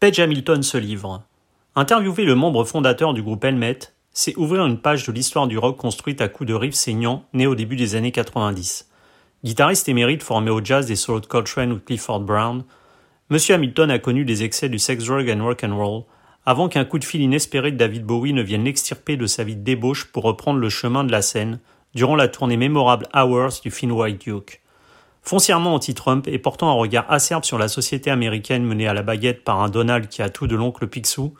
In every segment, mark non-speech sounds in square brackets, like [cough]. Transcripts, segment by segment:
Page Hamilton se livre. Interviewer le membre fondateur du groupe Helmet, c'est ouvrir une page de l'histoire du rock construite à coups de riffs saignants nés au début des années 90. Guitariste émérite formé au jazz des solos de Coltrane ou Clifford Brown, Monsieur Hamilton a connu les excès du sex, drug and rock and roll avant qu'un coup de fil inespéré de David Bowie ne vienne l'extirper de sa vie de débauche pour reprendre le chemin de la scène durant la tournée mémorable Hours du film White Duke. Foncièrement anti-Trump et portant un regard acerbe sur la société américaine menée à la baguette par un Donald qui a tout de l'oncle Picsou,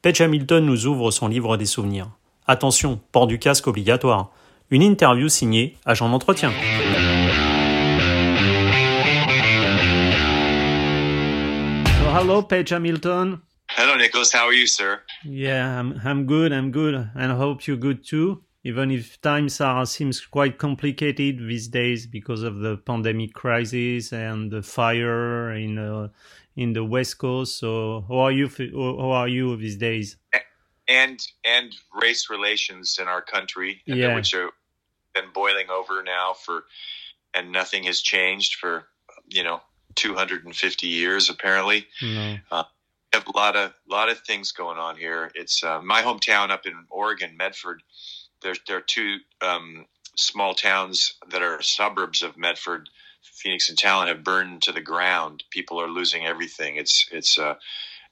Page Hamilton nous ouvre son livre des souvenirs. Attention, port du casque obligatoire. Une interview signée Agent d'entretien. hello, Page Hamilton. Hello, Nicholas. How are you, sir? Yeah, I'm I'm good. I'm good, and I hope you're good too. Even if times are seems quite complicated these days because of the pandemic crisis and the fire in uh, in the West Coast. So, how are you? How are you these days? And and race relations in our country, yeah. which have been boiling over now for, and nothing has changed for you know 250 years apparently. Mm-hmm. Uh, have a lot of lot of things going on here. It's uh, my hometown up in Oregon, Medford. There's there are two um, small towns that are suburbs of Medford, Phoenix and Talent, have burned to the ground. People are losing everything. It's it's uh,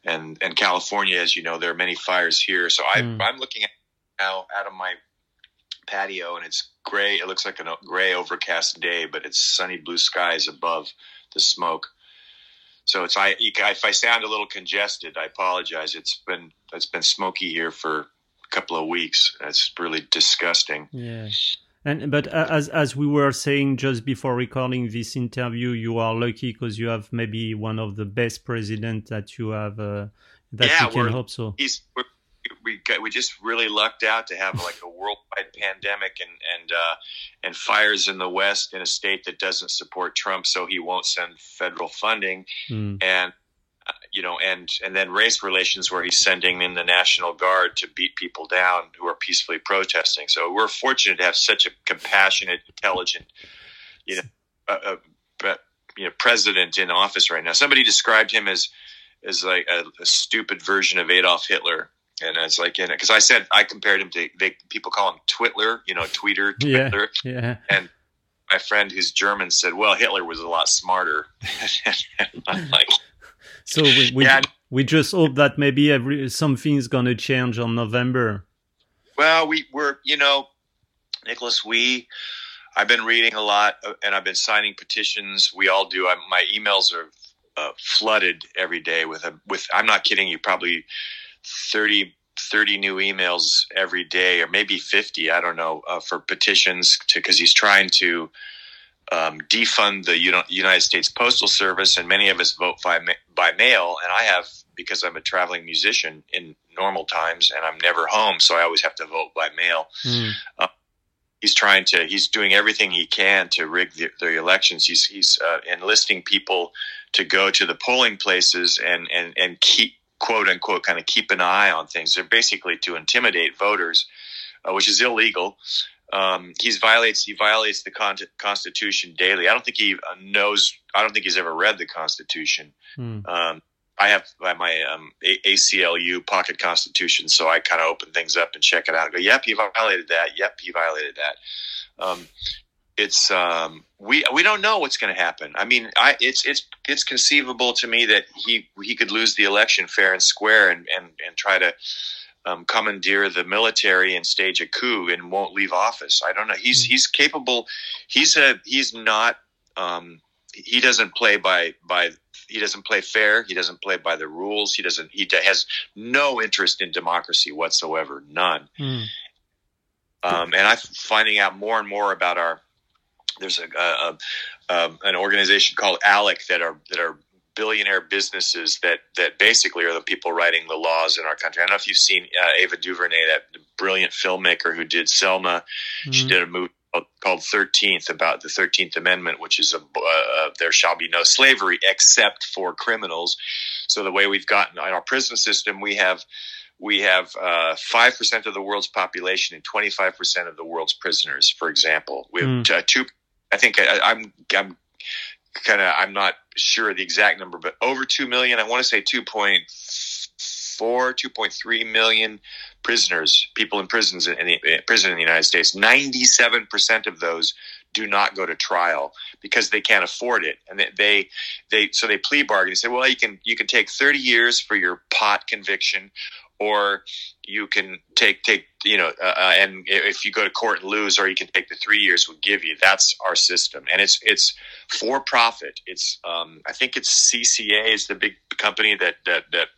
and and California, as you know, there are many fires here. So I, mm. I'm looking at now out of my patio, and it's gray. It looks like a gray, overcast day, but it's sunny blue skies above the smoke. So it's I if I sound a little congested, I apologize. It's been it's been smoky here for couple of weeks. It's really disgusting. Yeah. And but as as we were saying just before recording this interview, you are lucky because you have maybe one of the best president that you have uh, that yeah, you can hope so. He's we're we got, we just really lucked out to have like a [laughs] worldwide pandemic and and uh, and fires in the West in a state that doesn't support Trump, so he won't send federal funding, mm. and uh, you know, and and then race relations where he's sending in the National Guard to beat people down who are peacefully protesting. So we're fortunate to have such a compassionate, intelligent, you know, uh, uh, you know, president in office right now. Somebody described him as as like a, a stupid version of Adolf Hitler and it's like in it because I said I compared him to they people call him Twitler, you know, tweeter, Twitter, [laughs] yeah, yeah. and my friend who's German said, "Well, Hitler was a lot smarter." [laughs] I'm like, so we we, yeah. we just hope that maybe every something's gonna change on November. Well, we were, you know, Nicholas, we. I've been reading a lot uh, and I've been signing petitions. We all do. I, my emails are uh, flooded every day with a with. I'm not kidding you. Probably 30, 30 new emails every day, or maybe 50, I don't know, uh, for petitions to, because he's trying to um, defund the United States Postal Service, and many of us vote by, by mail. And I have, because I'm a traveling musician in normal times and I'm never home, so I always have to vote by mail. Mm. Uh, he's trying to, he's doing everything he can to rig the, the elections. He's, he's uh, enlisting people to go to the polling places and, and, and keep quote unquote kind of keep an eye on things. They're basically to intimidate voters, uh, which is illegal. Um, he violates he violates the con- Constitution daily. I don't think he uh, knows. I don't think he's ever read the Constitution. Hmm. Um, I have my um, ACLU pocket Constitution, so I kind of open things up and check it out. and go, yep, he violated that. Yep, he violated that. Um, it's um, we we don't know what's going to happen. I mean, I it's it's it's conceivable to me that he he could lose the election fair and square and and and try to um, commandeer the military and stage a coup and won't leave office. I don't know. He's hmm. he's capable. He's a he's not. Um, he doesn't play by by he doesn't play fair. He doesn't play by the rules. He doesn't. He has no interest in democracy whatsoever. None. Mm. Um, and I'm finding out more and more about our there's a, a, a, um, an organization called ALEC that are that are billionaire businesses that that basically are the people writing the laws in our country. I don't know if you've seen uh, Ava DuVernay, that brilliant filmmaker who did Selma. Mm-hmm. She did a movie called Thirteenth about the Thirteenth Amendment, which is a uh, there shall be no slavery except for criminals. So the way we've gotten in our prison system, we have we have uh, five uh, percent of the world's population and twenty five percent of the world's prisoners. For example, we have mm. two I think I, I'm I'm kind of I'm not sure the exact number, but over two million. I want to say two point 2.4, 2.3 million prisoners, people in prisons in, the, in prison in the United States. 97% of those do not go to trial because they can't afford it, and they they, they so they plea bargain. They say, well, you can you can take 30 years for your pot conviction, or you can take take you know uh, uh, and if you go to court and lose or you can take the three years we'll give you that's our system. And it's it's for profit. It's um, i think it's cca is the big company that that that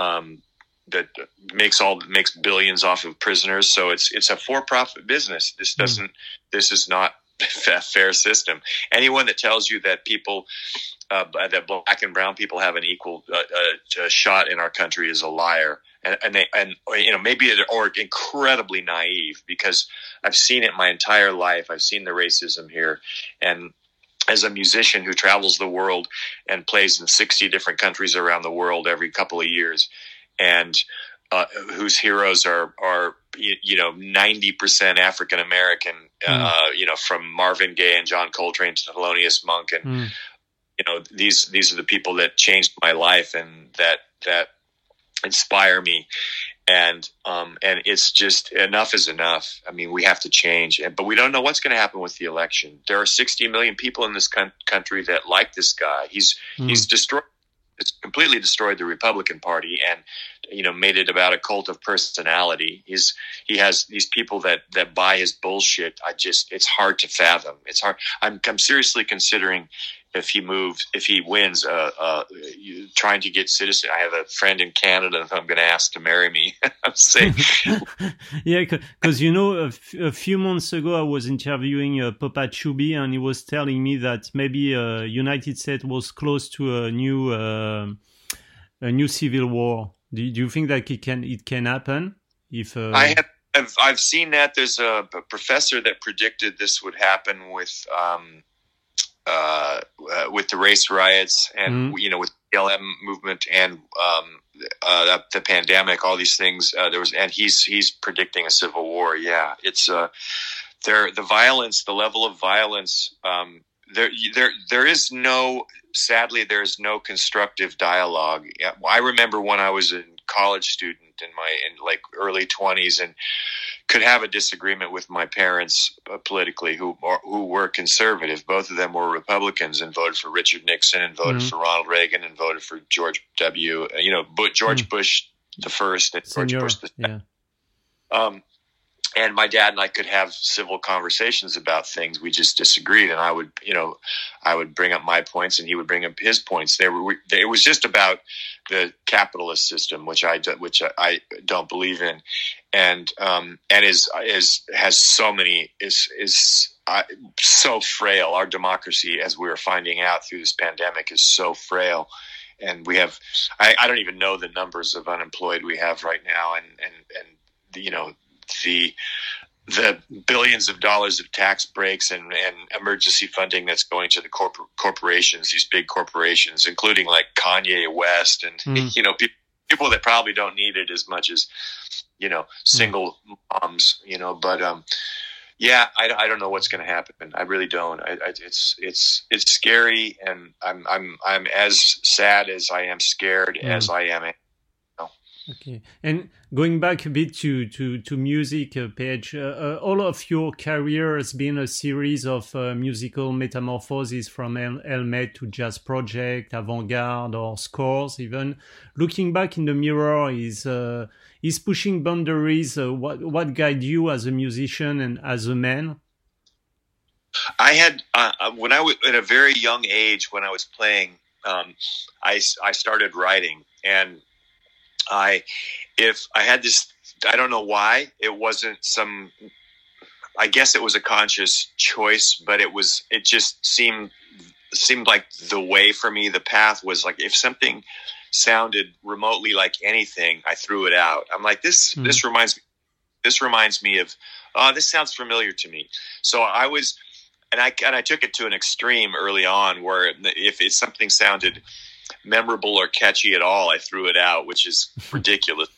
um, that makes all makes billions off of prisoners. So it's it's a for profit business. This hmm. doesn't mm. this is not [laughs] a fair system. Anyone that tells you that people uh, that black and brown people have an equal uh, uh, shot in our country is a liar and, and they and you know maybe or incredibly naive because I've seen it my entire life. I've seen the racism here, and as a musician who travels the world and plays in 60 different countries around the world every couple of years and uh, whose heroes are are you, know 90% African American mm. uh, you know from Marvin Gaye and John Coltrane to Thelonious Monk and mm. you know these these are the people that changed my life and that that inspire me and um, and it's just enough is enough. I mean, we have to change, but we don't know what's going to happen with the election. There are 60 million people in this con- country that like this guy. He's mm. he's destroyed, it's completely destroyed the Republican Party, and you know made it about a cult of personality. He's he has these people that that buy his bullshit. I just it's hard to fathom. It's hard. I'm I'm seriously considering if he moves, if he wins, uh, uh, trying to get citizen. I have a friend in Canada that I'm going to ask to marry me. [laughs] I'm saying, [laughs] yeah, because you know, a, f- a few months ago, I was interviewing uh, Popa Chubby, and he was telling me that maybe uh, United States was close to a new uh, a new civil war. Do, do, you think that it can it can happen? If uh, I have. I've, I've seen that there's a, a, professor that predicted this would happen with um, uh, uh, with the race riots and mm you know with the BLM movement and um, uh, the pandemic, all these things. Uh, there was, and he's he's predicting a civil war. Yeah, it's uh, there. The violence, the level of violence. Um, there, there, there is no. Sadly, there is no constructive dialogue. I remember when I was a college student in my in like early twenties, and could have a disagreement with my parents uh, politically, who who were conservative. Both of them were Republicans and voted for Richard Nixon and voted mm-hmm. for Ronald Reagan and voted for George W. Uh, you know, George mm-hmm. Bush the first and George Bush the second. Yeah. Um, and my dad and I could have civil conversations about things. We just disagreed, and I would, you know, I would bring up my points, and he would bring up his points. They were, it was just about the capitalist system, which I, which I don't believe in, and um, and is is has so many is is uh, so frail. Our democracy, as we are finding out through this pandemic, is so frail and we have I, I, don't even know the numbers of unemployed we have right now and and and you know the the billions of dollars of tax breaks and, and emergency funding that's going to the corpor- corporations, these big corporations, including like Kanye West and mm. you know people people that probably don't need it as much as you know single mm. moms, you know. But um, yeah, I, I don't know what's going to happen. I really don't. I, I, it's it's it's scary, and I'm I'm I'm as sad as I am scared mm. as I am Okay, and going back a bit to to to music, uh, uh, uh, all of your career has been a series of uh, musical metamorphoses from El- Helmet to jazz project, avant-garde, or scores. Even looking back in the mirror is uh, is pushing boundaries. Uh, what what guide you as a musician and as a man? I had when I was at a very young age when I was playing. Um, I I started writing and I, if I had this, I don't know why it wasn't some. I guess it was a conscious choice, but it was. It just seemed seemed like the way for me. The path was like if something sounded remotely like anything, I threw it out. I'm like this. Mm-hmm. This reminds me. This reminds me of. Oh, this sounds familiar to me. So I was, and I and I took it to an extreme early on, where if it's something sounded memorable or catchy at all, I threw it out, which is [laughs] ridiculous.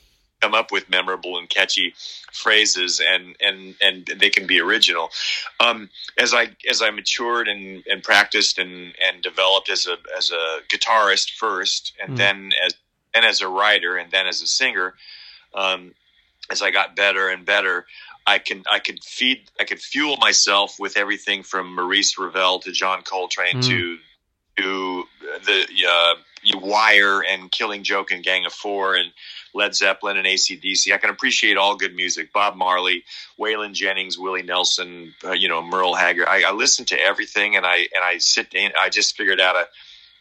Come up with memorable and catchy phrases, and and and they can be original. Um, as I as I matured and, and practiced and and developed as a as a guitarist first, and mm. then as and as a writer, and then as a singer, um, as I got better and better, I can I could feed I could fuel myself with everything from Maurice Ravel to John Coltrane mm. to to the uh, Wire and Killing Joke and Gang of Four and Led Zeppelin and ACDC. I can appreciate all good music. Bob Marley, Waylon Jennings, Willie Nelson, uh, you know Merle Haggard. I, I listen to everything, and I and I sit. In, I just figured out a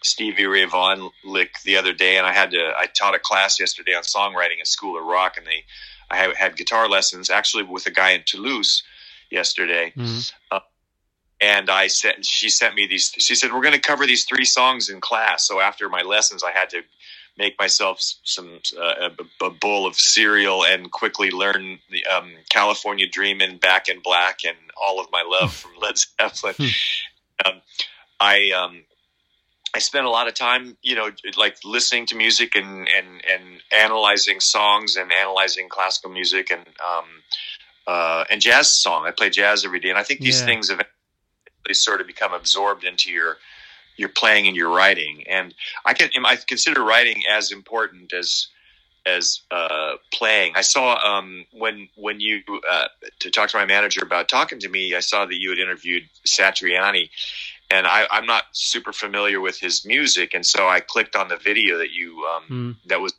Stevie Ray Vaughan lick the other day, and I had to. I taught a class yesterday on songwriting at School of Rock, and they I had, had guitar lessons actually with a guy in Toulouse yesterday. Mm-hmm. Uh, and I said, she sent me these. She said, "We're going to cover these three songs in class." So after my lessons, I had to make myself some uh, a, a, bowl of cereal and quickly learn the um, California Dreamin', Back in Black, and all of my love from Led Zeppelin. Hmm. um, I um, I spent a lot of time, you know, like listening to music and and and analyzing songs and analyzing classical music and um, uh, and jazz song. I play jazz every day, and I think these yeah. things have sort of become absorbed into your your playing and your writing. And I can I consider writing as important as as uh, playing. I saw um, when when you uh, to talk to my manager about talking to me. I saw that you had interviewed Satriani, and I, am not super familiar with his music, and so I clicked on the video that you um, mm. that was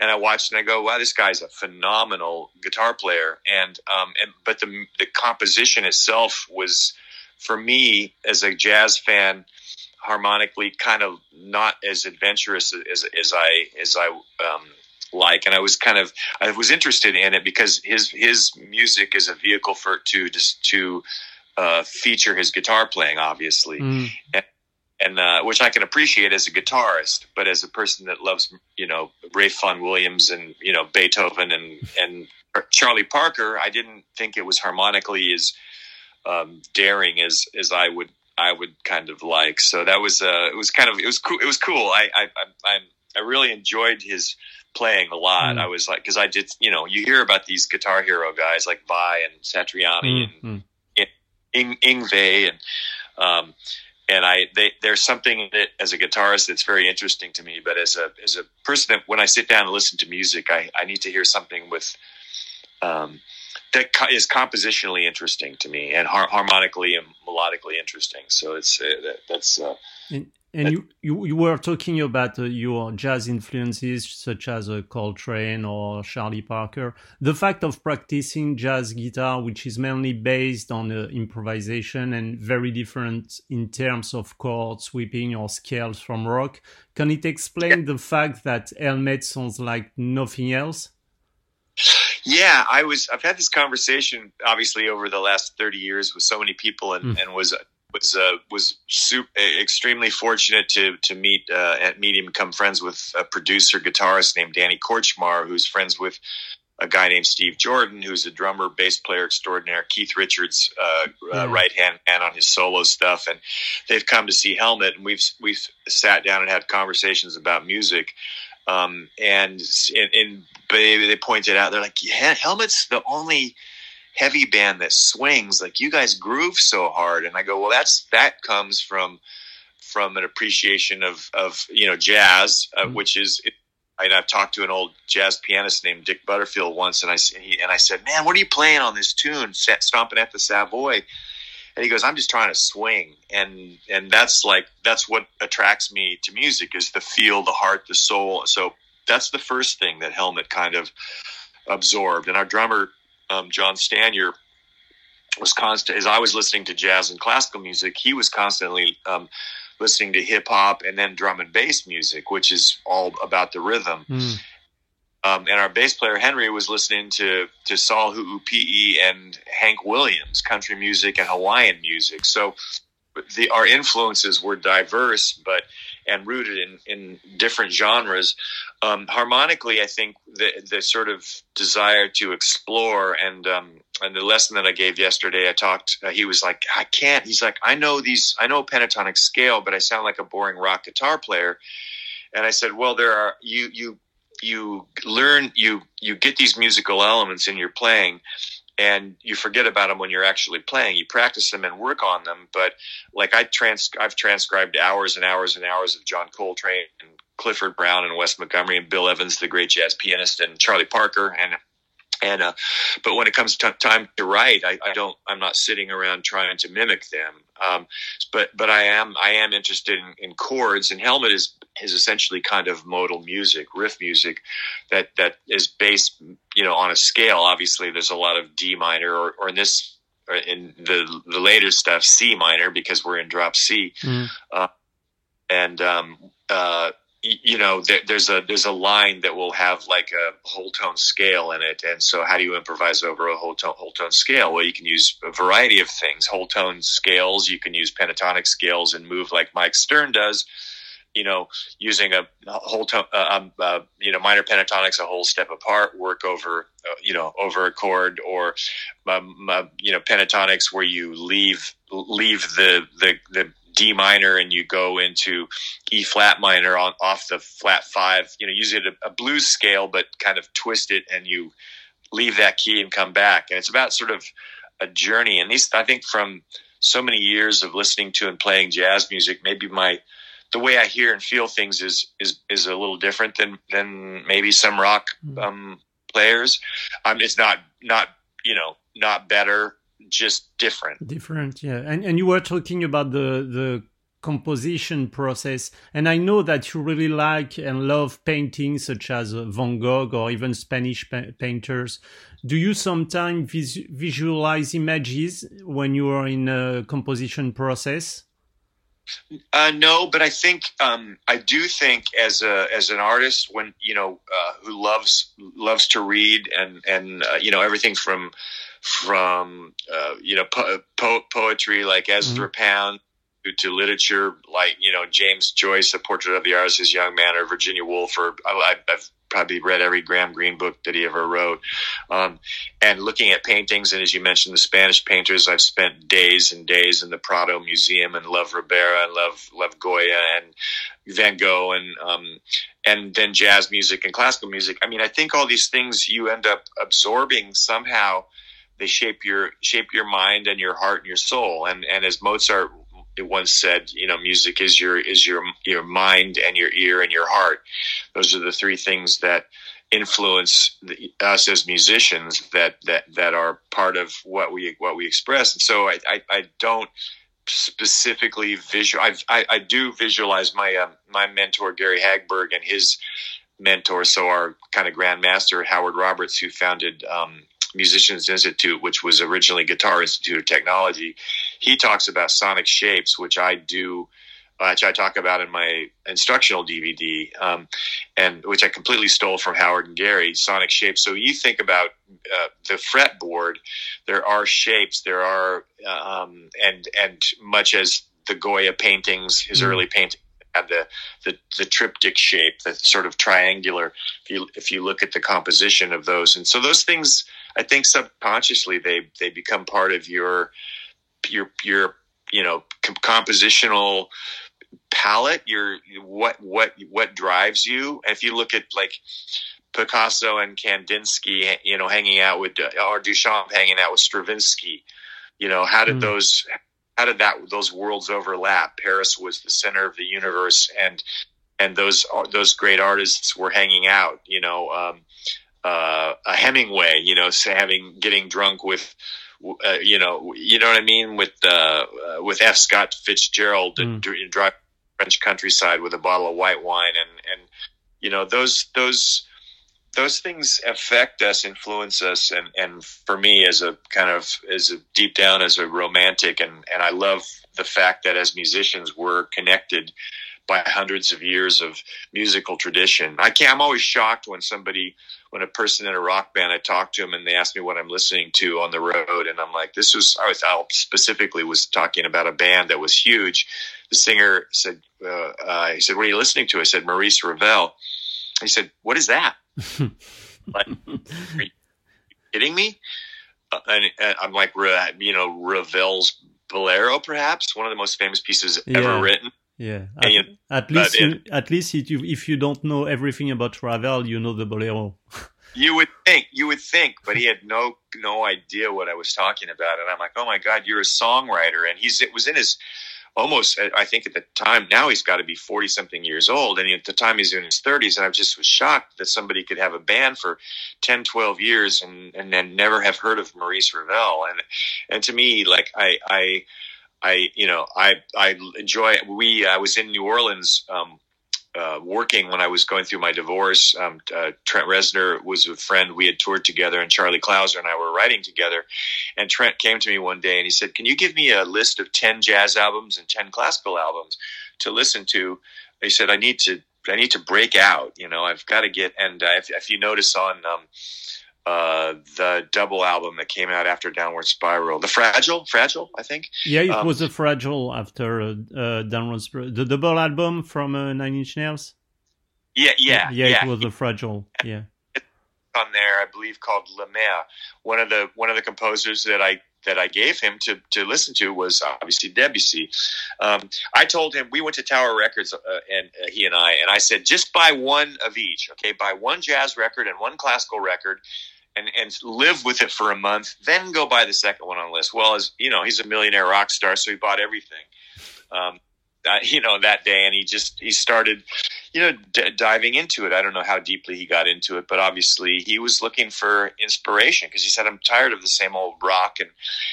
and I watched and I go, wow, this guy's a phenomenal guitar player, and um, and but the the composition itself was for me as a jazz fan harmonically kind of not as adventurous as, as I as I um, like, and I was kind of I was interested in it because his his music is a vehicle for to just to uh, feature his guitar playing, obviously, mm. and, and uh, which I can appreciate as a guitarist, but as a person that loves, you know, Vaughan Williams and you know Beethoven and and Charlie Parker, I didn't think it was harmonically as um, daring as as I would I would kind of like. So that was uh, it was kind of it was cool. It was cool. I I I, I really enjoyed his playing a lot. Mm. I was like, because I did, you know, you hear about these guitar hero guys like Vai and Satriani mm. and mm. Ing, Yngwie and um, and I they, there's something in it as a guitarist that's very interesting to me. But as a as a person that when I sit down and listen to music, I, I need to hear something with um, that is compositionally interesting to me and har- harmonically and melodically interesting. So it's uh, that, that's. Uh, you, you, you were talking about uh, your jazz influences, such as uh, Coltrane or Charlie Parker. The fact of practicing jazz guitar, which is mainly based on uh, improvisation and very different in terms of chord sweeping or scales from rock, can it explain yeah. the fact that Helmet sounds like nothing else? Yeah, I was. I've had this conversation, obviously, over the last thirty years with so many people, and, mm. and was was uh, was super, extremely fortunate to to meet uh, at him, become friends with a producer guitarist named Danny Korchmar, who's friends with a guy named Steve Jordan, who's a drummer, bass player extraordinaire, Keith Richards' uh, uh, right hand man on his solo stuff, and they've come to see Helmet, and we've we've sat down and had conversations about music. Um, and and they, they pointed out they're like, yeah, Helmet's the only heavy band that swings like you guys groove so hard and i go well that's that comes from from an appreciation of of you know jazz uh, mm-hmm. which is and I've talked to an old jazz pianist named Dick Butterfield once, and I he, and I said, "Man, what are you playing on this tune, stomping at the Savoy?" And he goes, "I'm just trying to swing," and and that's like that's what attracts me to music is the feel, the heart, the soul. So that's the first thing that Helmet kind of absorbed. And our drummer um, John Stanier was constant as I was listening to jazz and classical music, he was constantly um, listening to hip hop and then drum and bass music, which is all about the rhythm. Mm. Um, and our bass player Henry was listening to to Sol Ho'opi'i and Hank Williams, country music and Hawaiian music. So the our influences were diverse, but and rooted in, in different genres. Um, harmonically, I think the the sort of desire to explore and um, and the lesson that I gave yesterday, I talked. Uh, he was like, I can't. He's like, I know these. I know pentatonic scale, but I sound like a boring rock guitar player. And I said, well, there are you you you learn you you get these musical elements in your playing and you forget about them when you're actually playing. You practice them and work on them, but like I trans, I've transcribed hours and hours and hours of John Coltrane and Clifford Brown and Wes Montgomery and Bill Evans, the great jazz pianist, and Charlie Parker and and uh, but when it comes to time to write, I, I, don't. I'm not sitting around trying to mimic them. Um, but but I am I am interested in, in, chords, and Helmet is is essentially kind of modal music, riff music, that that is based you know on a scale. Obviously, there's a lot of D minor, or, or in this or in the the later stuff C minor because we're in drop C, mm. uh, and um, uh, you know there, there's a there's a line that will have like a whole tone scale in it and so how do you improvise over a whole tone whole tone scale well you can use a variety of things whole tone scales you can use pentatonic scales and move like mike stern does you know using a whole tone uh, um, uh, you know minor pentatonics a whole step apart work over uh, you know over a chord or um, uh, you know pentatonics where you leave leave the the the D minor and you go into E flat minor on off the flat five, you know, use it a, a blues scale, but kind of twist it and you leave that key and come back. And it's about sort of a journey. And these, I think from so many years of listening to and playing jazz music, maybe my, the way I hear and feel things is, is, is a little different than, than maybe some rock, hmm. um, players. Um, it's not, not, you know, not better just different. Different, yeah. And and you were talking about the the composition process, and I know that you really like and love paintings such as Van Gogh or even Spanish pa- painters. Do you sometimes vis- visualize images when you are in a composition process? Uh, no, but I think um, I do think as a as an artist, when you know uh, who loves loves to read and and uh, you know everything from from uh, you know po- po- poetry like Ezra mm-hmm. Pound to, literature like you know James Joyce, A Portrait of the Artist as Young Man, or Virginia Woolf, or I, have probably read every Graham Greene book that he ever wrote. Um, and looking at paintings, and as you mentioned, the Spanish painters, I've spent days and days in the Prado Museum and love Ribera and love love Goya and Van Gogh and um, and then jazz music and classical music. I mean, I think all these things you end up absorbing somehow they shape your shape your mind and your heart and your soul. And and as Mozart once said, you know, music is your is your your mind and your ear and your heart. Those are the three things that influence the, us as musicians that that that are part of what we what we express. And so I I, I don't specifically visual. I, I, I do visualize my um, my mentor Gary Hagberg and his mentor, so our kind of grandmaster Howard Roberts, who founded um, Musicians Institute, which was originally Guitar Institute of Technology, he talks about sonic shapes, which I do, uh, which I talk about in my instructional DVD, um, and which I completely stole from Howard and Gary. Sonic shapes. So you think about uh, the fretboard, there are shapes, there are, um, and and much as the Goya paintings, his mm-hmm. early paintings had the, the the triptych shape, the sort of triangular. If you if you look at the composition of those, and so those things I think subconsciously they they become part of your your your you know compositional palette. Your what what what drives you. And if you look at like Picasso and Kandinsky, you know, hanging out with or Duchamp hanging out with Stravinsky, you know, how did mm. those how did that those worlds overlap? Paris was the center of the universe, and and those those great artists were hanging out. You know, um, uh, a Hemingway, you know, having getting drunk with, uh, you know, you know what I mean, with uh, uh with F. Scott Fitzgerald mm. and drive French countryside with a bottle of white wine, and and you know those those those things affect us, influence us, and and for me as a kind of as a deep down as a romantic, and and I love the fact that as musicians we're connected by hundreds of years of musical tradition. I can't. I'm always shocked when somebody when a person in a rock band, I talk to them and they ask me what I'm listening to on the road, and I'm like, this was I was I specifically was talking about a band that was huge. The singer said, uh, uh, he said, what are you listening to? I said, Maurice Ravel. He said, what is that? [laughs] like, are you kidding me? Uh, and, and, I'm like, you know, Ravel's Bolero, perhaps one of the most famous pieces yeah. ever written. Yeah, at, you, at least you, at least if you, if you don't know everything about Ravel, you know the bolero. [laughs] you would think, you would think, but he had no no idea what I was talking about, and I'm like, oh my god, you're a songwriter, and he's it was in his almost I think at the time now he's got to be 40 something years old. And at the time he's in his 30s and I just was shocked that somebody could have a band for 10 12 years and and then never have heard of Maurice Ravel. And and to me like I I I you know I I enjoy we I was in New Orleans um, uh, working when I was going through my divorce. Um, uh, Trent Reznor was a friend. We had toured together, and Charlie Clouser and I were writing together. And Trent came to me one day and he said, "Can you give me a list of ten jazz albums and ten classical albums to listen to?" He said, "I need to." I need to break out, you know. I've got to get, and uh, if, if you notice on um, uh, the double album that came out after Downward Spiral, the Fragile, Fragile, I think. Yeah, it um, was a Fragile after uh, Downward Spiral, the double album from uh, Nine Inch Nails. Yeah, yeah, yeah. yeah. It was a Fragile. Yeah. On there, I believe called La Mer. One of the one of the composers that I that I gave him to to listen to was obviously Debussy. Um, I told him we went to Tower Records uh, and uh, he and I, and I said just buy one of each. Okay, buy one jazz record and one classical record, and and live with it for a month, then go buy the second one on the list. Well, as you know, he's a millionaire rock star, so he bought everything. Um, uh, [laughs] you know that day, and he just he started, you know, d- diving into it. I don't know how deeply he got into it, but obviously he was looking for inspiration because he said, "I'm tired of the same old rock," and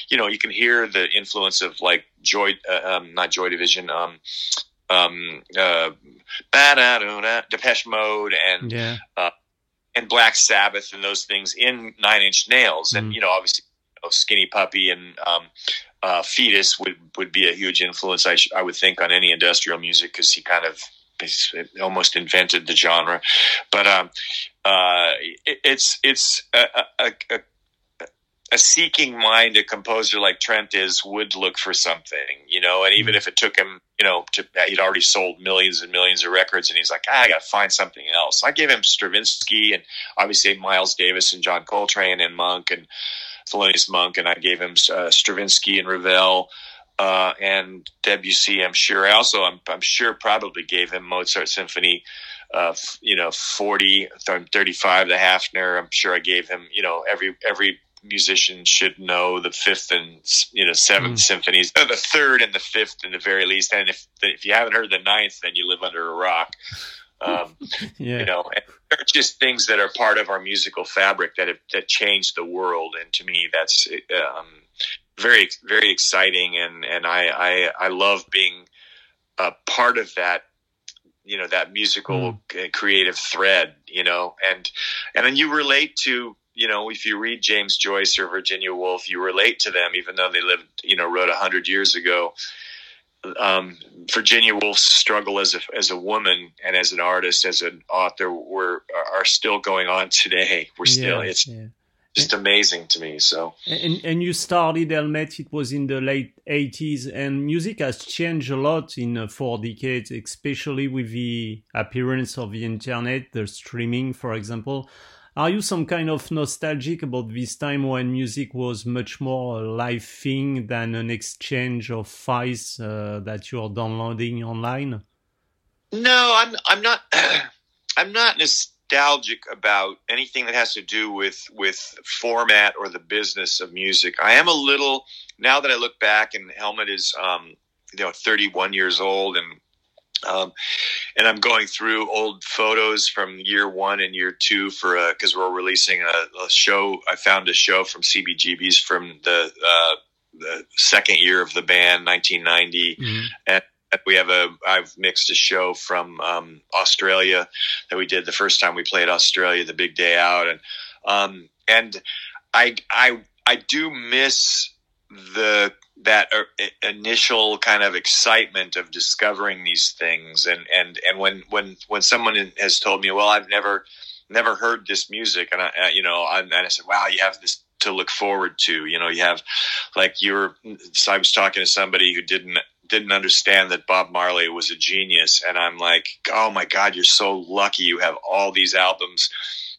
you know, you can hear the influence of like Joy, uh, um, not Joy Division, um, um, uh, Depeche Mode, and yeah. uh, and Black Sabbath and those things in Nine Inch Nails, and mm. you know, obviously, you know, Skinny Puppy and um, uh, Foetus would would be a huge influence. I, sh- I would think on any industrial music because he kind of almost invented the genre. But um, uh, it, it's it's a, a, a, a seeking mind, a composer like Trent is, would look for something, you know, and even mm-hmm. if it took him, you know, to, he'd already sold millions and millions of records and he's like, ah, I got to find something else. I gave him Stravinsky and obviously Miles Davis and John Coltrane and Monk and Thelonious Monk, and I gave him uh, Stravinsky and Ravel. Uh, and Debussy, I'm sure. I also, I'm, I'm sure, probably gave him Mozart Symphony uh, you know, 40, 35, the Haffner. I'm sure I gave him, you know, every, every musician should know the fifth and you know seventh mm. symphonies, the third and the fifth, in the very least. And if if you haven't heard the ninth, then you live under a rock. Um, [laughs] yeah. You know, they're just things that are part of our musical fabric that have that changed the world. And to me, that's um, very very exciting. And and I I, I love being a part of that you know that musical mm. creative thread you know and and then you relate to you know, if you read James Joyce or Virginia Woolf, you relate to them, even though they lived, you know, wrote a hundred years ago. Um, Virginia Woolf's struggle as a as a woman and as an artist, as an author, were are still going on today. We're still yeah, it's yeah. just amazing to me. So and and you started Helmet. It was in the late eighties, and music has changed a lot in uh, four decades, especially with the appearance of the internet, the streaming, for example. Are you some kind of nostalgic about this time when music was much more a live thing than an exchange of files uh, that you're downloading online? No, I'm. I'm not. [clears throat] I'm not nostalgic about anything that has to do with with format or the business of music. I am a little now that I look back, and Helmet is um, you know 31 years old, and um, and I'm going through old photos from year one and year two for because we're releasing a, a, show. I found a show from CBGB's from the uh, the second year of the band, 1990, mm-hmm. and we have a I've mixed a show from um, Australia that we did the first time we played Australia, the big day out, and um, and I I I do miss the that uh, initial kind of excitement of discovering these things and and and when when when someone has told me well i've never never heard this music and i you know and i said wow you have this to look forward to you know you have like you were so i was talking to somebody who didn't didn't understand that bob marley was a genius and i'm like oh my god you're so lucky you have all these albums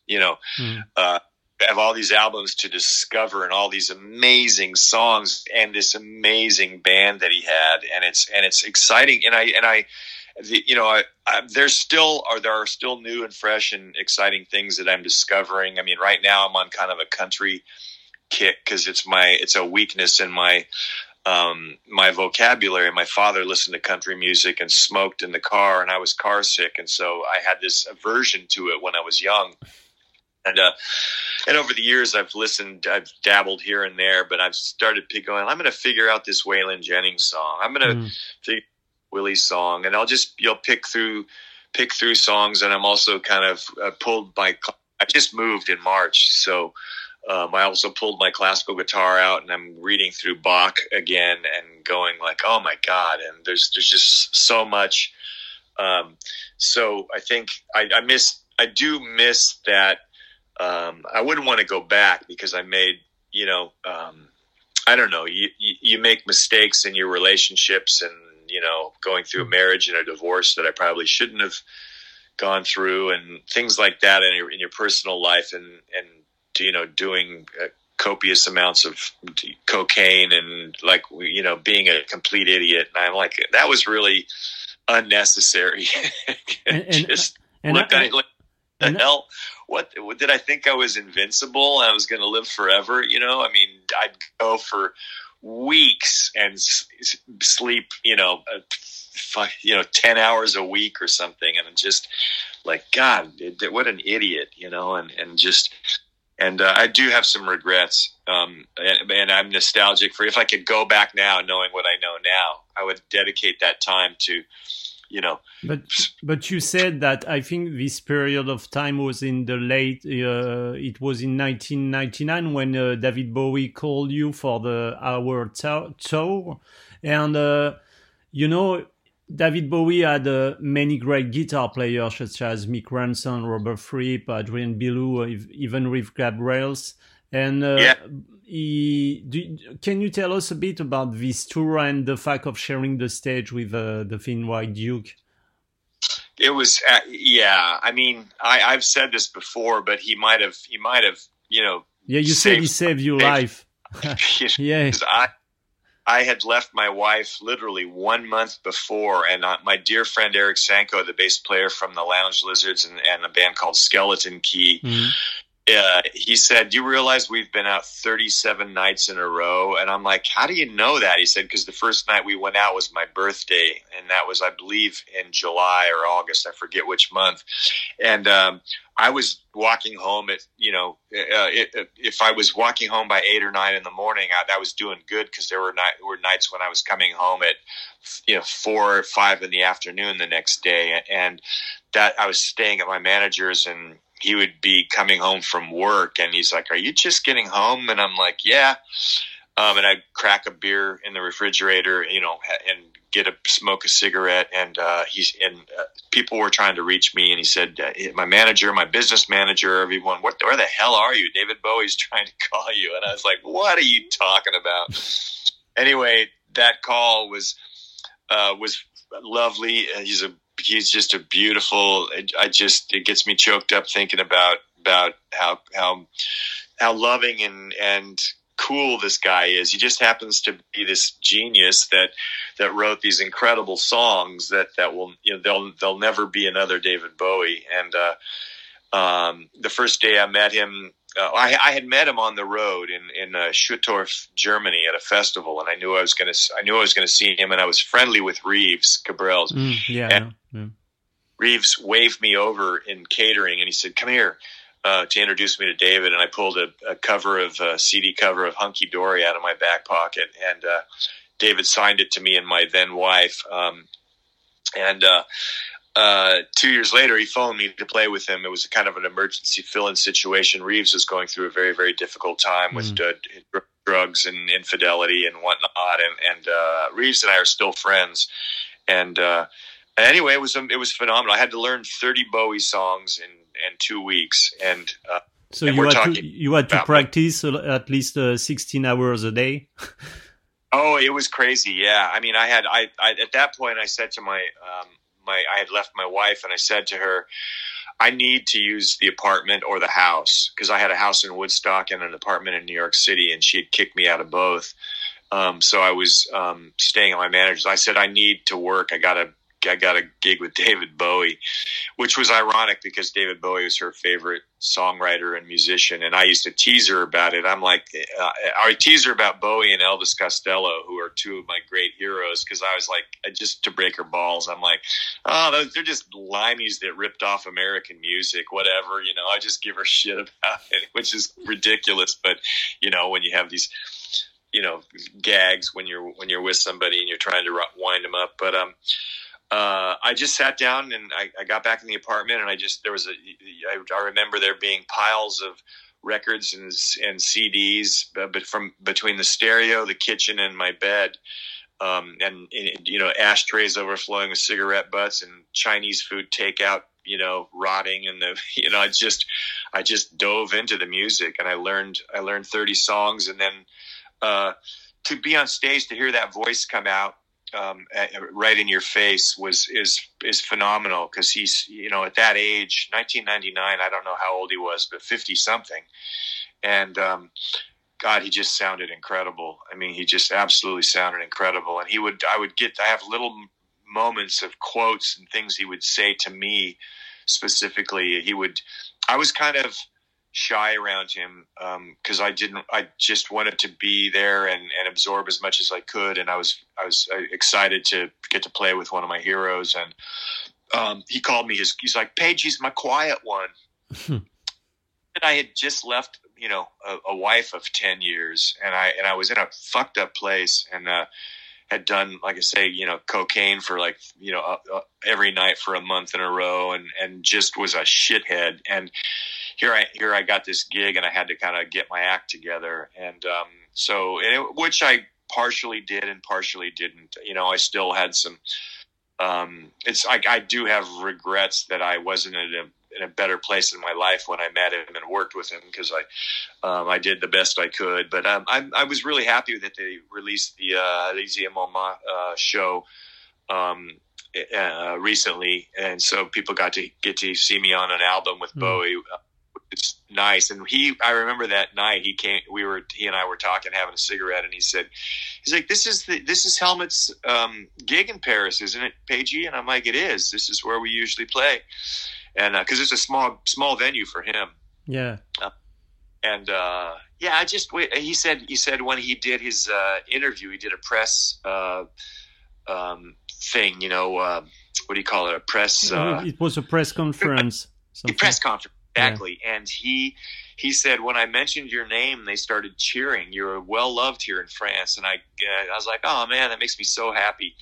you know mm. uh, have all these albums to discover and all these amazing songs and this amazing band that he had and it's and it's exciting and I and I the, you know I, I, there's still are there are still new and fresh and exciting things that I'm discovering I mean right now I'm on kind of a country kick because it's my it's a weakness in my um, my vocabulary. My father listened to country music and smoked in the car, and I was car sick, and so I had this aversion to it when I was young. And uh, and over the years, I've listened, I've dabbled here and there, but I've started going. I'm going to figure out this Waylon Jennings song. I'm going to mm. figure Willie's song, and I'll just you'll pick through pick through songs, and I'm also kind of uh, pulled my. I just moved in March, so um, I also pulled my classical guitar out, and I'm reading through Bach again, and going like, "Oh my God!" And there's there's just so much. Um, so I think I, I miss I do miss that. Um, I wouldn't want to go back because I made you know um, I don't know you, you you make mistakes in your relationships and you know, going through a marriage and a divorce that I probably shouldn't have gone through, and things like that in your in your personal life, and and you know, doing uh, copious amounts of cocaine and like you know, being a complete idiot. And I'm like, that was really unnecessary. [laughs] and, and, just and looked I, at it like, the hell. What, what did I think I was invincible? I was going to live forever. You know, I mean, I'd go for weeks and s- sleep, you know, uh, you know, 10 hours a week or something. And I'm just like, God, what an idiot, you know, and, and just, and uh, I do have some regrets. Um, and, and, I'm nostalgic for if I could go back now, knowing what I know now, I would dedicate that time to, you know. But but you said that I think this period of time was in the late. Uh, it was in 1999 when uh, David Bowie called you for the Hours tour, and uh, you know. David Bowie had uh, many great guitar players such as Mick Ronson, Robert Fripp, Adrian Belew, even Reeves Gabrels. And uh, yeah he, do, can you tell us a bit about this tour and the fact of sharing the stage with uh, the Thin White Duke? It was, uh, yeah. I mean, I, have said this before, but he might have, he might have, you know. Yeah, you said he saved your life. [laughs] [laughs] yeah. I, I had left my wife literally one month before, and uh, my dear friend Erik Sanko, the bass player from the Lounge Lizards and, and a band called Skeleton Key, mm-hmm uh, he said, "Do you realize we've been out 37 nights in a row?" And I'm like, "How do you know that?" He said, "Because the first night we went out was my birthday, and that was, I believe, in July or August. I forget which month." And um, I was walking home at, you know, uh, it, if I was walking home by eight or nine in the morning, I, that was doing good because there were, night, were nights when I was coming home at, you know, four or five in the afternoon the next day, and that I was staying at my manager's and he would be coming home from work and he's like, Are you just getting home? And I'm like, Yeah. Um, and I'd crack a beer in the refrigerator, you know, and get a smoke a cigarette. And uh, he's and uh, people were trying to reach me, and he said, uh, "My manager, my business manager, everyone, what? Where the hell are you? David Bowie's [laughs] trying to call you." And I was like, "What are you talking about?" anyway, that call was uh, was lovely. He's a he's just a beautiful. I just it gets me choked up thinking about about how how how loving and and cool this guy is. He just happens to be this genius that that wrote these incredible songs that that will you know they'll they'll never be another David Bowie. And uh, um, the first day I met him, uh, I, I, had met him on the road in in uh, Schuttorf, Germany, at a festival, and I knew I was going to I knew I was going to see him, and I was friendly with Reeves Gabrels. Mm, yeah, yeah. Reeves waved me over in catering, and he said, "Come here." Uh, to introduce me to David, and I pulled a, a cover of a CD cover of Hunky Dory out of my back pocket, and uh, David signed it to me and my then wife. Um, and uh, uh, two years later, he phoned me to play with him. It was kind of an emergency fill-in situation. Reeves was going through a very, very difficult time with mm. uh, drugs and infidelity and whatnot. And, and uh, Reeves and I are still friends. And uh, anyway, it was um, it was phenomenal. I had to learn thirty Bowie songs in in two weeks, and uh, so and you, had to, you had to practice at least uh, sixteen hours a day. [laughs] oh, it was crazy. Yeah, I mean, I had I, I at that point I said to my um, my I had left my wife and I said to her, I need to use the apartment or the house because I had a house in Woodstock and an apartment in New York City, and she had kicked me out of both. Um, so I was um, staying at my manager's. I said I need to work. I got to I got a gig with David Bowie, which was ironic because David Bowie was her favorite songwriter and musician, and I used to tease her about it. I'm like, uh, I tease her about Bowie and Elvis Costello, who are two of my great heroes, because I was like, just to break her balls, I'm like, oh, they're just limeys that ripped off American music, whatever, you know. I just give her shit about it, [laughs] which is ridiculous, but you know, when you have these you know gags when you're when you're with somebody and you're trying to wind them up. But um, uh, I just sat down and I, I got back in the apartment and I just there was a I, I remember there being piles of records and and CDs, but from between the stereo, the kitchen, and my bed. Um, and, and you know ashtrays overflowing with cigarette butts and Chinese food takeout you know rotting and the [laughs] you know I just I just dove into the music and I learned I learned 30 songs and then uh, to be on stage to hear that voice come out um, right in your face was is is phenomenal because he's you know at that age 1999 I don't know how old he was but 50 something and um, God he just sounded incredible. I mean he just absolutely sounded incredible. And he would I would get I have little moments of quotes and things he would say to me specifically. He would I was kind of shy around him because um, I didn't. I just wanted to be there and, and absorb as much as I could, and I was I was uh, excited to get to play with one of my heroes. And um, he called me his. He's like, Page, he's my quiet one. [laughs] and I had just left, you know, a, a, wife of ten years, and I and I was in a fucked up place, and uh, had done, like I say, you know, cocaine for like, you know, uh, uh, every night for a month in a row, and and just was a shithead and here I here I got this gig and I had to kind of get my act together, and um, so and it, which I partially did and partially didn't. You know, I still had some. Um, it's I, I do have regrets that I wasn't in a in a better place in my life when I met him and worked with him because I um, I did the best I could. But um, I, I was really happy that they released the uh, Elysée uh, show um, uh, recently, and so people got to get to see me on an album with mm. Bowie it's nice. And he, I remember that night he came, we were, he and I were talking, having a cigarette, and he said, he's like, this is the, this is Helmet's um, gig in Paris, isn't it, Pagey? And I'm like, it is. This is where we usually play, and because uh, it's a small, small venue for him. Yeah. Uh, and uh, yeah, I just he said he said when he did his uh, interview, he did a press uh, um, thing. You know, uh, what do you call it? A press. Uh, it was a press conference. [laughs] A press conference Exactly. Yeah. And he he said when I mentioned your name, they started cheering. You're well loved here in France, and I I was like, oh man, that makes me so happy.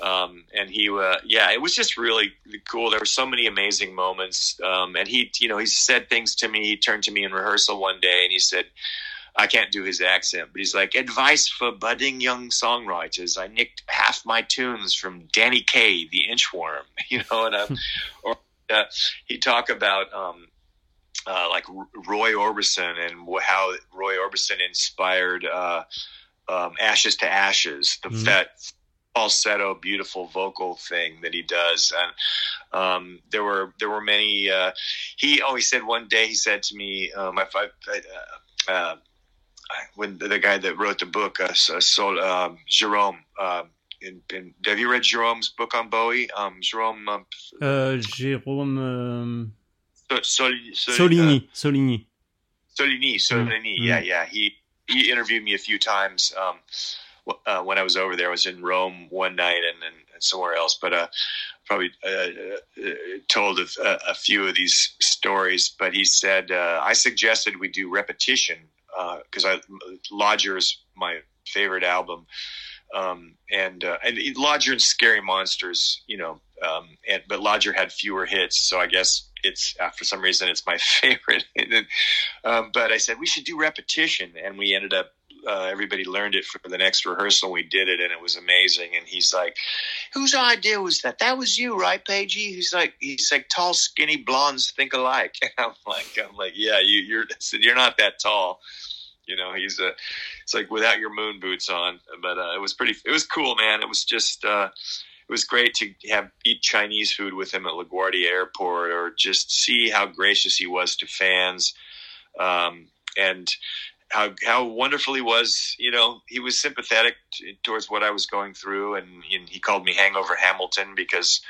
Um, and he, uh, yeah, it was just really cool. There were so many amazing moments. Um, and he, you know, he said things to me. He turned to me in rehearsal one day and he said, I can't do his accent, but he's like, advice for budding young songwriters. I nicked half my tunes from Danny Kaye, the Inchworm, [laughs] you know, and, uh, or, uh, he talk about, um, uh, like Roy Orbison and how Roy Orbison inspired uh, um, Ashes to Ashes, the, mm-hmm. that falsetto, beautiful vocal thing that he does. And um, there were there were many. Uh, he always said one day he said to me, um, if I, uh, uh, when the guy that wrote the book, uh, Sol, um, Jerome. Um, in, in, have you read Jerome's book on Bowie? Um, Jerome. Um, uh, Jerome. Sol, Sol, Soligny, uh, Soligny. Soligny, Soligny. Mm. Yeah, yeah. He he interviewed me a few times um, uh, when I was over there. I was in Rome one night and, and, and somewhere else, but uh, probably uh, uh told a, a, few of these stories. But he said uh, I suggested we do repetition because uh, I Lodger is my favorite album. Um, and uh, and Lodger and Scary Monsters, you know, um, and but Lodger had fewer hits, so I guess it's uh, for some reason it's my [laughs] favorite. then, um, but I said we should do repetition, and we ended up. Uh, everybody learned it for the next rehearsal. We did it, and it was amazing. And he's like, "Whose idea was that? That was you, right, Pagey?" He's like, "He's like tall, skinny blondes think alike." [laughs] And I'm like, "I'm like, yeah, you, you're [laughs] you're not that tall." You know, he's a, it's like without your moon boots on. But uh, it was pretty, it was cool, man. It was just, uh, it was great to have eat Chinese food with him at LaGuardia Airport, or just see how gracious he was to fans, um, and how how wonderful he was. You know, he was sympathetic t- towards what I was going through, and, and he called me Hangover Hamilton because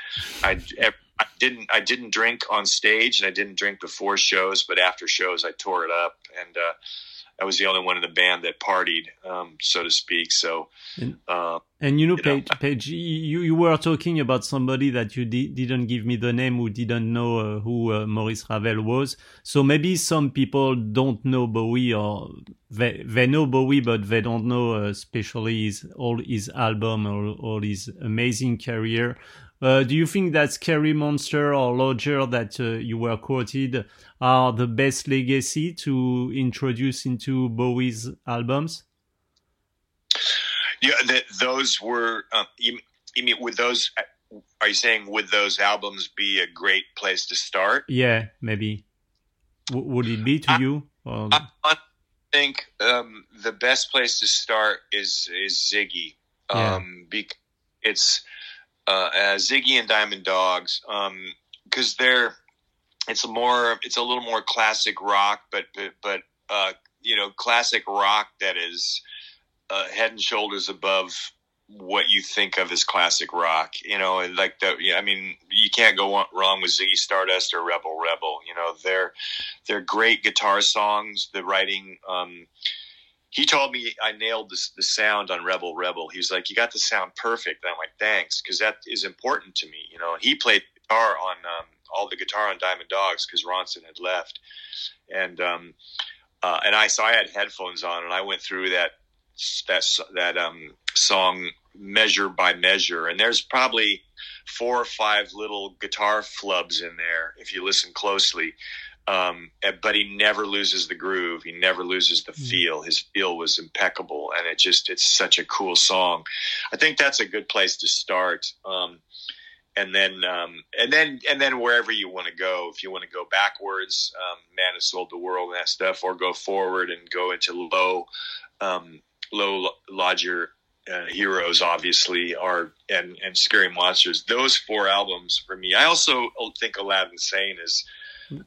I, I didn't I didn't drink on stage and I didn't drink before shows, but after shows I tore it up, and uh, I was the only one in the band that partied, um, so to speak. So, and, uh, and you know, you Page, know, Page, you you were talking about somebody that you di- didn't give me the name, who didn't know uh, who uh, Maurice Ravel was. So maybe some people don't know Bowie, or they they know Bowie, but they don't know, uh, especially his all his album or all his amazing career. Uh, do you think that Scary Monster or Lodger that uh, you were quoted are the best legacy to introduce into Bowie's albums? Yeah, that those were. Um, you, you mean with those? Are you saying would those albums be a great place to start? Yeah, maybe. W- would it be to I, you? Um, I, I, think um, the best place to start is is Ziggy. Yeah. Um, because it's uh, Ziggy and Diamond Dogs because um, they're it's a more it's a little more classic rock, but but, but uh, you know classic rock that is uh, head and shoulders above what you think of as classic rock. You know, like the I mean, you can't go wrong with Ziggy Stardust or Rebel Rebel. You know, they're they're great guitar songs. The writing. Um, he told me I nailed the, the sound on Rebel Rebel. He was like, "You got the sound perfect." And I'm like, "Thanks," because that is important to me. You know, he played guitar on um, all the guitar on Diamond Dogs because Ronson had left, and um, uh, and I so I had headphones on and I went through that that that um, song measure by measure, and there's probably four or five little guitar flubs in there if you listen closely. Um, but he never loses the groove. He never loses the hmm. feel. His feel was impeccable, and it just it's such a cool song. I think that's a good place to start. Um, and then um, and then and then wherever you want to go, if you want to go backwards, um, man has sold the world and that stuff, or go forward and go into low, um, low lodger uh, heroes, obviously, are and and scary monsters. Those four albums for me. I also think Aladdin Sane is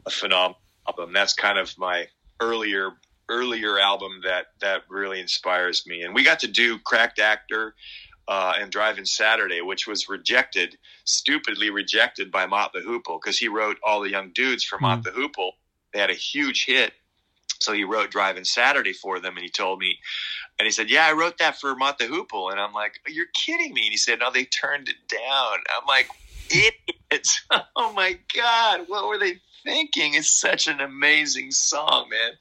a phenomenal album. That's kind of my earlier earlier album that that really inspires me. And we got to do Cracked Actor uh, and Driving Saturday, which was rejected, stupidly rejected by Mott the Hoople because he wrote all the young dudes for mm. Mott the Hoople. They had a huge hit. So he wrote Driving Saturday for them, and he told me, and he said, "Yeah, I wrote that for Mott the Hoople." And I'm like, "You're kidding me?" And he said, "No, they turned it down." I'm like, "Idiots! [laughs] oh my god, what were they thinking?" It's such an amazing song, man.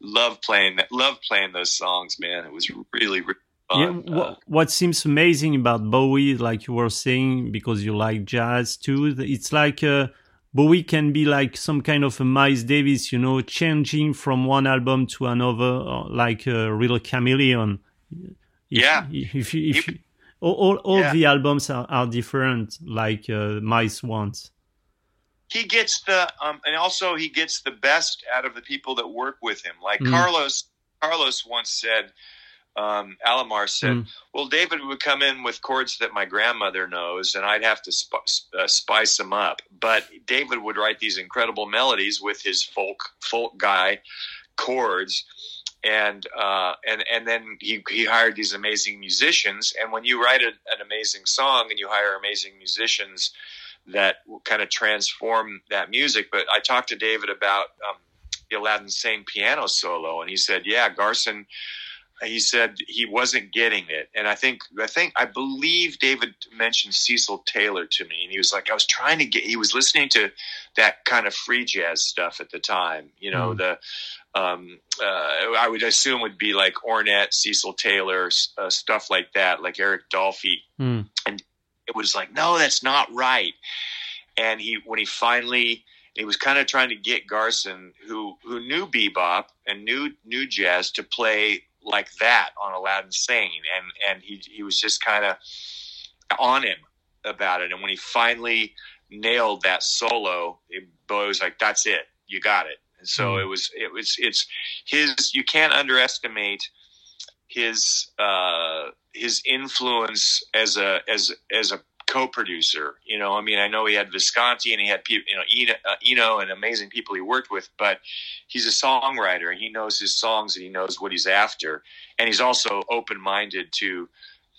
Love playing, that. love playing those songs, man. It was really, really yeah, what, what seems amazing about Bowie, like you were saying, because you like jazz too, it's like uh, Bowie can be like some kind of a Miles Davis, you know, changing from one album to another, uh, like a real chameleon. If, yeah. If, if, if, if all, all, all yeah. the albums are, are different, like uh, Miles wants. He gets the, um, and also he gets the best out of the people that work with him. Like mm. Carlos, Carlos once said, um, Alomar said, mm. "Well, David would come in with chords that my grandmother knows, and I'd have to sp- uh, spice them up. But David would write these incredible melodies with his folk folk guy chords." And uh, and and then he he hired these amazing musicians. And when you write a, an amazing song and you hire amazing musicians, that kind of transform that music. But I talked to David about um, the Aladdin Sane piano solo, and he said, "Yeah, Garson." he said he wasn't getting it and i think i think i believe david mentioned cecil taylor to me and he was like i was trying to get he was listening to that kind of free jazz stuff at the time you know mm. the um, uh, i would assume would be like ornette cecil taylor uh, stuff like that like eric dolphy mm. and it was like no that's not right and he when he finally he was kind of trying to get Garson, who who knew bebop and knew knew jazz, to play like that on Aladdin Sane, and and he he was just kind of on him about it. And when he finally nailed that solo, it, Bo was like, "That's it, you got it." And so mm-hmm. it was it was it's his. You can't underestimate his uh, his influence as a as as a co-producer. You know, I mean, I know he had Visconti and he had people, you know, Eno, uh, Eno and amazing people he worked with, but he's a songwriter and he knows his songs and he knows what he's after, and he's also open-minded to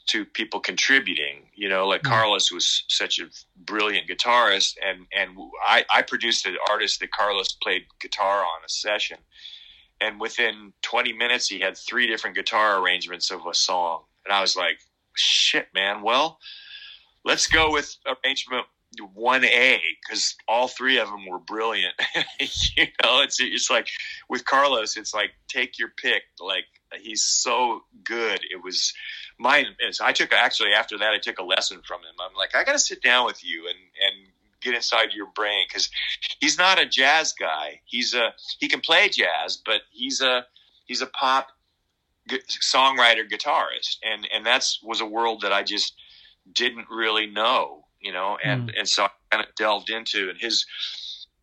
to people contributing. You know, like mm-hmm. Carlos was such a brilliant guitarist, and and I I produced an artist that Carlos played guitar on a session, and within 20 minutes he had three different guitar arrangements of a song, and I was like, shit, man. Well let's go with arrangement 1A because all three of them were brilliant. [laughs] you know, it's it's like with Carlos, it's like take your pick. Like he's so good. It was mine. Is I took actually after that, I took a lesson from him. I'm like, I got to sit down with you and and get inside your brain because he's not a jazz guy. He's a he can play jazz, but he's a he's a pop songwriter guitarist, and and that's was a world that I just didn't really know, you know, and mm. and so I kind of delved into and his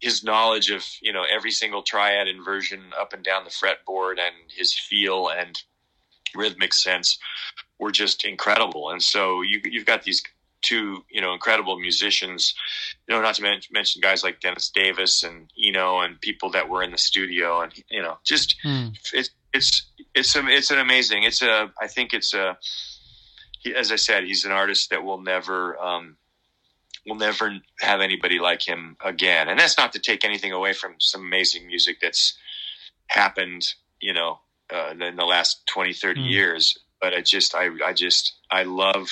his knowledge of you know every single triad inversion up and down the fretboard and his feel and rhythmic sense were just incredible. And so you you've got these two you know incredible musicians, you know, not to mention guys like Dennis Davis and Eno and people that were in the studio and you know just mm. it's it's it's a, it's an amazing it's a I think it's a he, as I said, he's an artist that will never um, will never have anybody like him again. And that's not to take anything away from some amazing music that's happened, you know, uh, in the last 20, 30 mm. years. But I just, I, I just, I love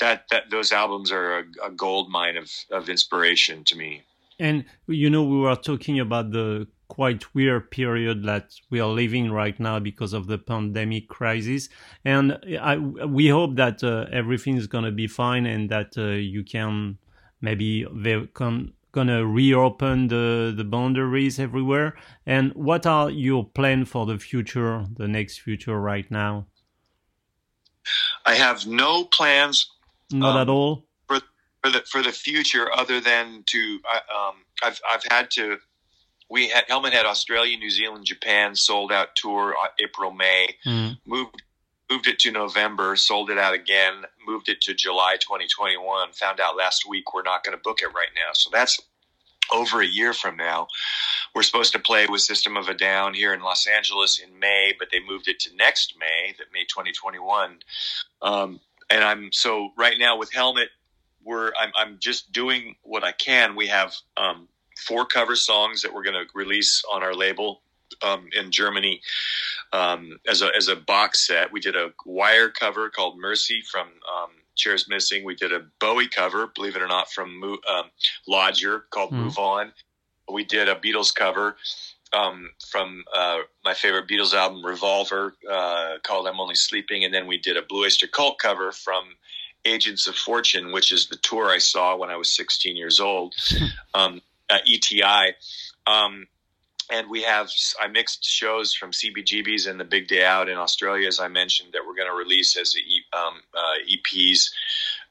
that, that those albums are a, a gold mine of, of inspiration to me. And, you know, we were talking about the quite weird period that we are living right now because of the pandemic crisis. And I, we hope that uh, everything is going to be fine and that uh, you can maybe they're going to reopen the, the boundaries everywhere. And what are your plans for the future, the next future right now? I have no plans. Not um, at all. For, for the for the future, other than to, um, I've I've had to we had Helmet had Australia, New Zealand, Japan sold out tour uh, April, May. Mm. Moved moved it to November, sold it out again, moved it to July 2021. Found out last week we're not going to book it right now. So that's over a year from now. We're supposed to play with System of a Down here in Los Angeles in May, but they moved it to next May, that May 2021. Um, and I'm so right now with Helmet, we're I'm, I'm just doing what I can. We have um, four cover songs that we're going to release on our label um, in Germany um, as a as a box set. We did a Wire cover called Mercy from um, Chairs Missing. We did a Bowie cover, believe it or not, from um, Lodger called mm. Move On. We did a Beatles cover um, from uh, my favorite Beatles album, Revolver, uh, called I'm Only Sleeping. And then we did a Blue Oyster Cult cover from Agents of Fortune, which is the tour I saw when I was 16 years old. [laughs] um, ETI. Um, and we have I mixed shows from CBGB's and the Big Day Out in Australia, as I mentioned, that we're going to release as um, uh, EPs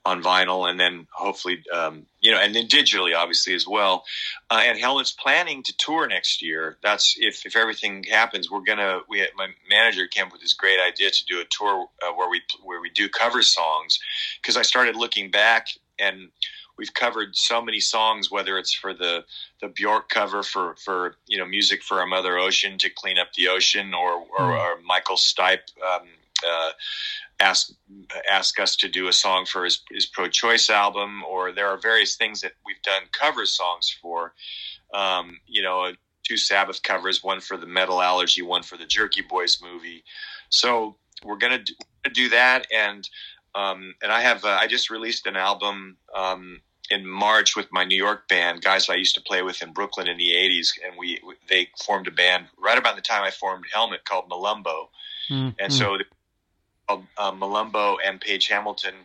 on vinyl, and then hopefully, um, you know, and then digitally, obviously as well. Uh, and Helmet's planning to tour next year. That's if if everything happens, we're gonna. We my manager came up with this great idea to do a tour uh, where we where we do cover songs because I started looking back and we've covered so many songs, whether it's for the the Bjork cover for for you know music for our Mother Ocean to clean up the ocean, or or, mm. or Michael Stipe. Um, uh, ask ask us to do a song for his, his pro-choice album, or there are various things that we've done cover songs for. Um, you know, two Sabbath covers, one for the Metal Allergy, one for the Jerky Boys movie. So we're gonna do, do that, and um, and I have uh, I just released an album um, in March with my New York band, guys I used to play with in Brooklyn in the '80s, and we they formed a band right about the time I formed Helmet called Malumbo, mm-hmm. and so called uh, Malumbo and Page Hamilton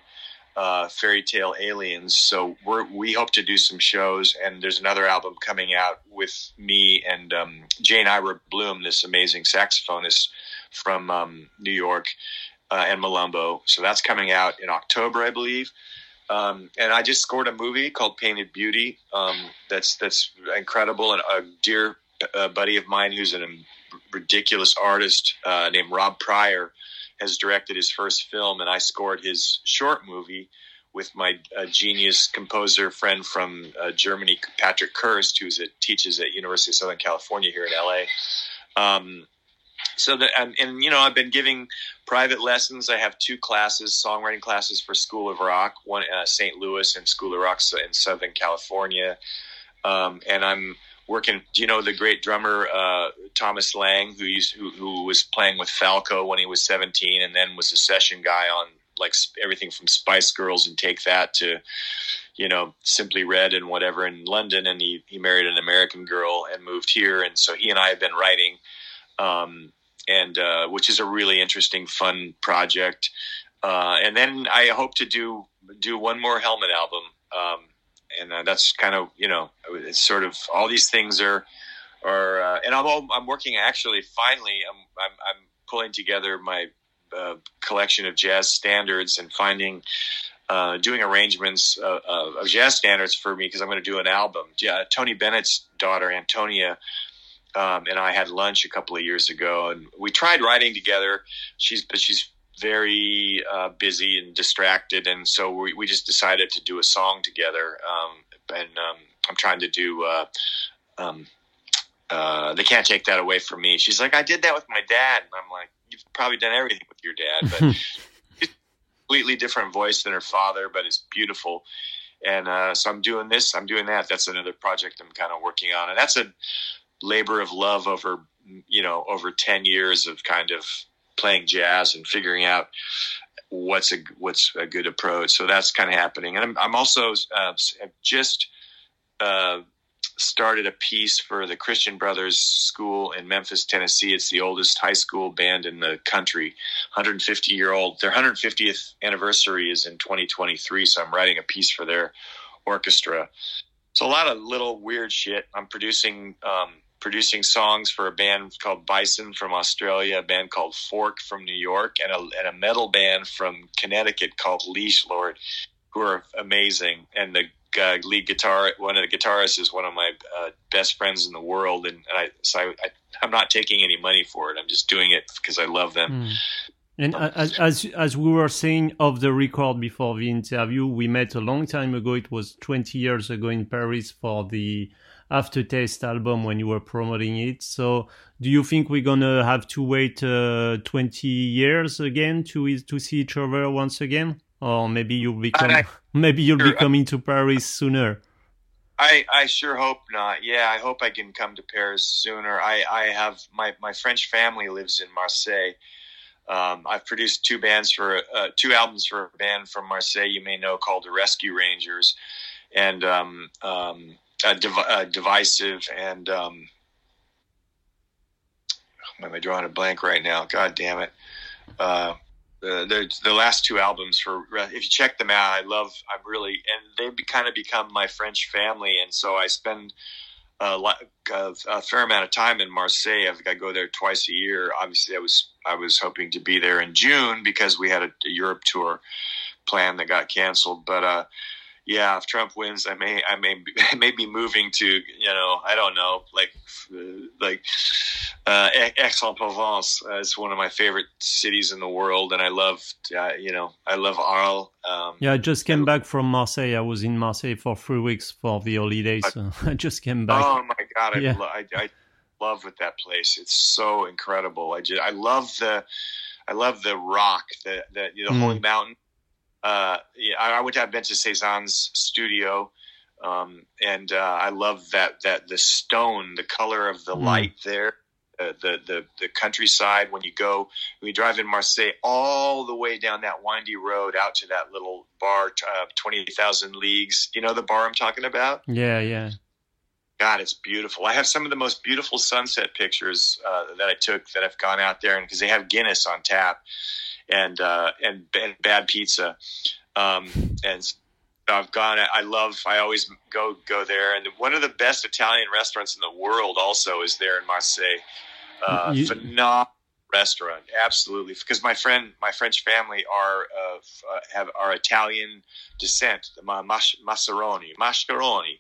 uh, Fairy Tale Aliens. So we we hope to do some shows, and there's another album coming out with me and um, Jane Ira Bloom, this amazing saxophonist from um, New York, uh, and Malumbo. So that's coming out in October, I believe. Um, and I just scored a movie called Painted Beauty. Um, that's that's incredible, and a dear uh, buddy of mine who's a ridiculous artist uh, named Rob Pryor has directed his first film, and I scored his short movie, with my uh, genius composer friend from uh, Germany, Patrick Kirst, who's a, teaches at University of Southern California here in LA. Um, so that and, and, you know I've been giving private lessons. I have two classes, songwriting classes for School of Rock, one uh, St. Louis and School of Rock in Southern California, um, and I'm working. Do you know the great drummer uh, Thomas Lang, who used who, who was playing with Falco when he was 17, and then was a session guy on like everything from Spice Girls and Take That to you know Simply Red and whatever in London, and he he married an American girl and moved here, and so he and I have been writing. Um, and uh, which is a really interesting, fun project. Uh, and then I hope to do do one more Helmet album, um, and uh, that's kind of you know it's sort of all these things are are uh, and I'm I'm working actually finally I'm I'm, I'm pulling together my uh, collection of jazz standards and finding. Uh, doing arrangements of jazz standards for me because I'm going to do an album. Yeah, Tony Bennett's daughter Antonia um, and I had lunch a couple of years ago, and we tried writing together. She's but she's very uh, busy and distracted, and so we, we just decided to do a song together. Um, and um, I'm trying to do. Uh, um, uh, they can't take that away from me. She's like, I did that with my dad, and I'm like, you've probably done everything with your dad, but it's [laughs] completely different voice than her father, but it's beautiful. And uh, so I'm doing this, I'm doing that. That's another project I'm kind of working on, and that's a labor of love over you know over 10 years of kind of playing jazz and figuring out what's a what's a good approach. So that's kind of happening. And i'm, I'm also uh, just uh, started a piece for the christian brothers school in memphis tennessee. It's the oldest high school band in the country. 150 year old their 150th anniversary is in 2023 so i'm writing a piece for their orchestra. So a lot of little weird shit. I'm producing um, producing songs for a band called Bison from Australia, a band called Fork from New York, and a, and a metal band from Connecticut called Leash Lord, who are amazing. And the uh, lead guitar, one of the guitarists, is one of my uh, best friends in the world. And, and I, so I, I, am not taking any money for it. I'm just doing it because I love them. Mm. And as, as as we were saying of the record before the interview, we met a long time ago. It was 20 years ago in Paris for the aftertaste album when you were promoting it. So, do you think we're gonna have to wait uh, 20 years again to to see each other once again, or maybe you'll become I, maybe you'll sure, be coming to Paris sooner? I, I sure hope not. Yeah, I hope I can come to Paris sooner. I, I have my, my French family lives in Marseille. Um, I've produced two bands for uh, two albums for a band from Marseille you may know called the Rescue Rangers, and um, um, uh, div- uh, divisive and um, am I drawing a blank right now? God damn it. Uh, the, the last two albums for if you check them out, I love. I'm really and they've kind of become my French family, and so I spend a, a, a fair amount of time in Marseille. I've, I go there twice a year. Obviously, I was I was hoping to be there in June because we had a, a Europe tour plan that got canceled, but uh, yeah, if Trump wins, I may, I may, [laughs] I may be moving to, you know, I don't know, like, uh, like uh, Aix-en-Provence uh, is one of my favorite cities in the world, and I love, uh, you know, I love Arles. Um, yeah, I just came back from Marseille. I was in Marseille for three weeks for the holidays. So [laughs] I just came back. Oh my god, I, yeah. lo- I, I love with that place. It's so incredible. I just, I love the, I love the rock, the the, the mm. Holy Mountain uh, yeah, I went to Vincent Cezanne's studio, um, and uh, I love that that the stone, the color of the mm. light there, uh, the the the countryside. When you go, when you drive in Marseille, all the way down that windy road out to that little bar, uh, twenty thousand leagues. You know the bar I'm talking about? Yeah, yeah. God, it's beautiful. I have some of the most beautiful sunset pictures uh, that I took that I've gone out there, and because they have Guinness on tap and uh, and, and bad pizza. Um, and I've gone. I love. I always go go there. And one of the best Italian restaurants in the world also is there in Marseille. Uh, you, phenomenal restaurant, absolutely. Because my friend, my French family are uh, have are Italian descent. Mascheroni, mascheroni.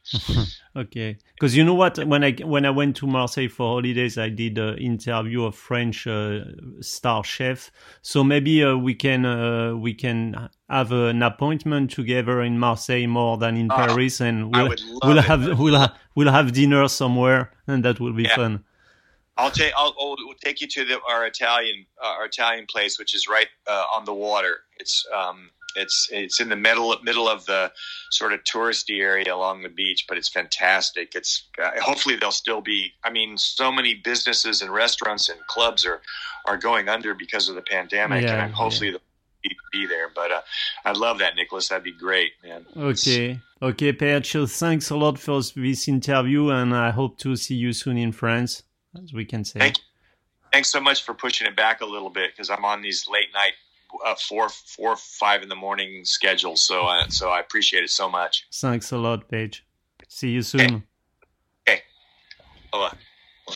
[laughs] Okay, because you know what? When I when I went to Marseille for holidays, I did an interview of French uh, star chef. So maybe uh, we can uh, we can have an appointment together in Marseille more than in Oh, Paris, and we'll would [laughs] love we'll it. have we'll ha- we'll have dinner somewhere, and that will be Yeah. fun. I'll take I'll, I'll we'll take you to the, our Italian uh, our Italian place, which is right uh, on the water. It's um it's it's in the middle middle of the sort of touristy area along the beach, but it's fantastic. It's uh, hopefully there'll still be. I mean, so many businesses and restaurants and clubs are are going under because of the pandemic, Yeah, and hopefully they'll be, be there. But uh, I'd love that, Nicholas. That'd be great, man. Okay, okay, Page. Thanks a lot for this interview, and I hope to see you soon in France, as we can say. Thank thanks so much for pushing it back a little bit because I'm on these late night uh, four four five in the morning schedule. So uh, so I appreciate it so much. Thanks a lot, Page. See you soon. Okay. Bye.